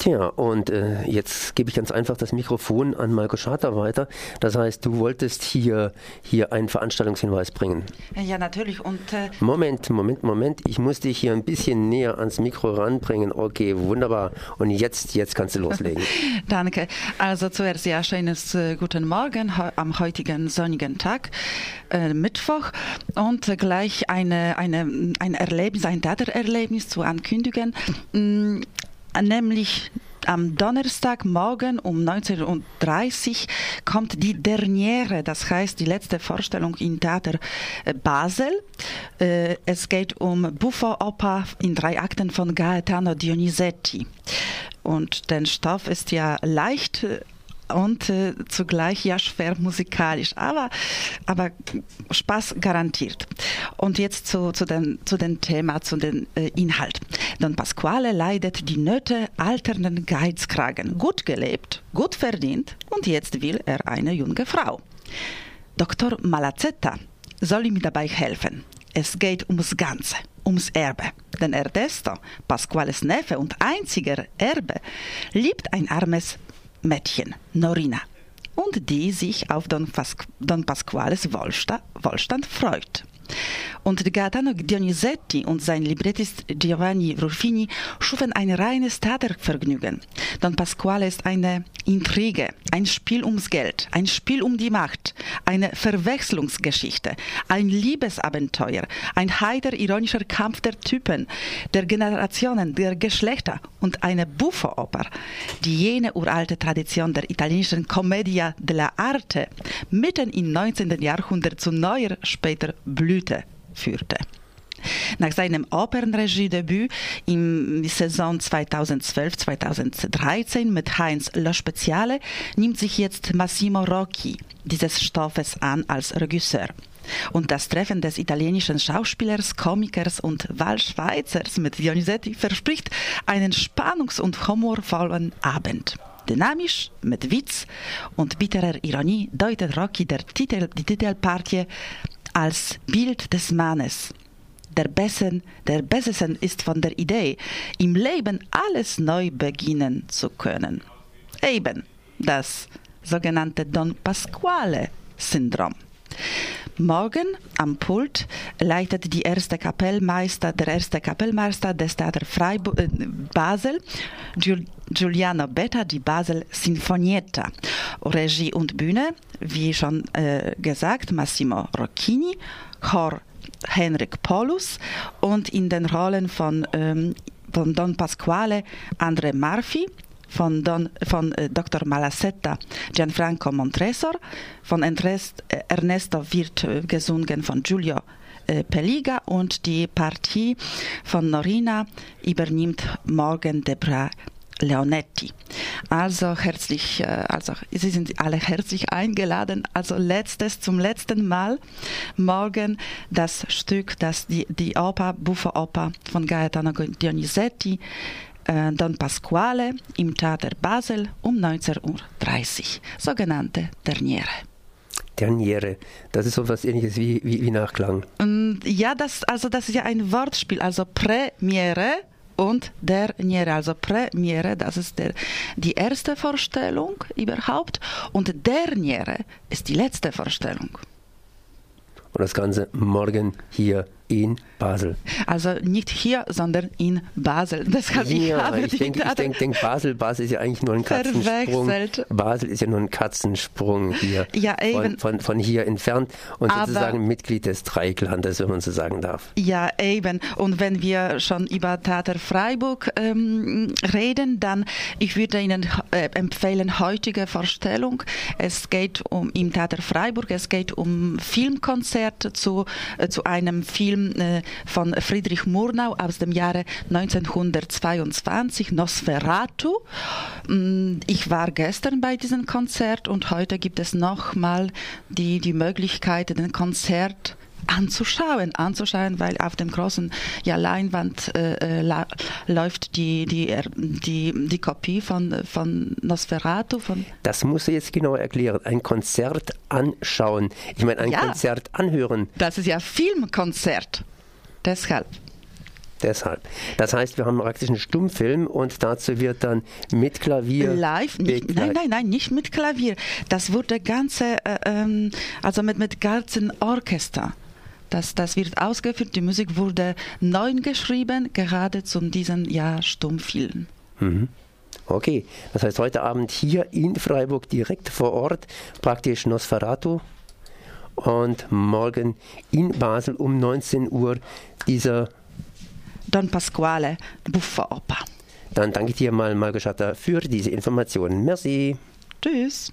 Tja, und äh, jetzt gebe ich ganz einfach das Mikrofon an Malko Schater weiter. Das heißt, du wolltest hier, hier einen Veranstaltungshinweis bringen. Ja, natürlich. Und, äh Moment, Moment, Moment. Ich muss dich hier ein bisschen näher ans Mikro ranbringen. Okay, wunderbar. Und jetzt, jetzt kannst du loslegen. Danke. Also zuerst ja, schönes äh, guten Morgen am heutigen sonnigen Tag, äh, Mittwoch. Und gleich eine, eine, ein Erlebnis, ein Theatererlebnis zu ankündigen. Mm, nämlich am Donnerstagmorgen um 19.30 Uhr kommt die Derniere, das heißt die letzte Vorstellung in Theater äh, Basel. Äh, es geht um Buffo-Oper in drei Akten von Gaetano Donizetti. Und der Stoff ist ja leicht äh, und äh, zugleich ja schwer musikalisch, aber, aber Spaß garantiert. Und jetzt zu, zu, dem, zu dem Thema, zu dem äh, Inhalt. Don Pasquale leidet die Nöte alternden Geizkragen. Gut gelebt, gut verdient und jetzt will er eine junge Frau. Dr. Malazetta soll ihm dabei helfen. Es geht ums Ganze, ums Erbe. Denn Ernesto, Pasquales Neffe und einziger Erbe, liebt ein armes Mädchen, Norina, und die sich auf Don, Pas Don Pasquales Wohlstand freut. Und Gaetano Donizetti und sein Librettist Giovanni Ruffini schufen ein reines Theatervergnügen. Don Pasquale ist eine Intrige, ein Spiel ums Geld, ein Spiel um die Macht, eine Verwechslungsgeschichte, ein Liebesabenteuer, ein heiter ironischer Kampf der Typen, der Generationen, der Geschlechter und eine Buffo-Oper, die jene uralte Tradition der italienischen Commedia dell'arte mitten im 19. Jahrhundert zu neuer, später Blüte führte. Nach seinem Opernregiedebüt im Saison 2012-2013 mit Heinz Le Speziale nimmt sich jetzt Massimo Rocchi dieses Stoffes an als Regisseur. Und das Treffen des italienischen Schauspielers, Komikers und Wahlschweizers mit Donizetti verspricht einen spannungs- und humorvollen Abend. Dynamisch, mit Witz und bitterer Ironie deutet Rocky der Titel, die Titelpartie als Bild des Mannes. Der Bessen, der Besessen ist von der Idee, im Leben alles neu beginnen zu können. Eben das sogenannte Don Pasquale-Syndrom. Morgen am Pult leitet die erste Kapellmeister, der erste Kapellmeister des Theater Freiburg, äh, Basel, Giuliano Betta, die Basel Sinfonietta. Regie und Bühne, wie schon äh, gesagt, Massimo Rocchini, Chor Henrik Paulus und in den Rollen von, ähm, von Don Pasquale Andre Murphy, von, Don, von äh, Dr. Malasetta Gianfranco Montresor, von Entrest, äh, Ernesto wird äh, gesungen von Giulio äh, Peliga und die Partie von Norina übernimmt Morgan Debra Leonetti. Also herzlich, äh, also Sie sind alle herzlich eingeladen. Also letztes zum letzten Mal morgen das Stück, das die, die Oper, Buffo Oper von Gaetano Donizetti, äh, Don Pasquale im Theater Basel um 19.30 Uhr, sogenannte Derniere. Derniere. Das ist so etwas ähnliches wie, wie, wie Nachklang. Ja, das, also das ist ja ein Wortspiel, also Premiere und Derniere, also Premiere, das ist der, die erste Vorstellung überhaupt und Derniere ist die letzte Vorstellung. Und das Ganze morgen hier in Basel. Also nicht hier, sondern in Basel. Deshalb ja, ich, ich denke, ich denk, denk Basel, Basel ist ja eigentlich nur ein Katzensprung. Verwechselt. Basel ist ja nur ein Katzensprung hier ja, von, von, von, hier entfernt und Aber sozusagen Mitglied des Dreiklandes, wenn man so sagen darf. Ja, eben. Und wenn wir schon über Theater Freiburg ähm, reden, dann ich würde Ihnen äh, empfehlen heutige Vorstellung. Es geht um im Theater Freiburg, es geht um Filmkonzert zu, äh, zu einem Film Film äh, von Friedrich Murnau aus dem Jahre 1922, Nosferatu. Mm, ich war gestern bei diesem Konzert und heute gibt es nochmal die, die Möglichkeit, den Konzert anzuschauen, anzuschauen, weil auf dem großen ja, Leinwand äh, äh la läuft die, die, die, die Kopie von, von Nosferatu. Von das musst du jetzt genau erklären. Ein Konzert anschauen. Ich meine, ein ja, Konzert anhören. Das ist ja Filmkonzert. Deshalb. Deshalb. Das heißt, wir haben praktisch einen Stummfilm und dazu wird dann mit Klavier. Live? Nicht, nein, nein, nein, nicht mit Klavier. Das wurde ganze, äh, ähm, also mit, mit ganzen Orchester. Das, das wird ausgeführt. Die Musik wurde neu geschrieben, gerade zu diesem Jahr Stummfilm. Mhm. Okay, das heißt heute Abend hier in Freiburg direkt vor Ort praktisch Nosferatu und morgen in Basel um 19 Uhr dieser Don Pasquale Buffa Oper. Dann danke ich dir mal, Margoschatta, für diese Informationen. Merci. Tschüss.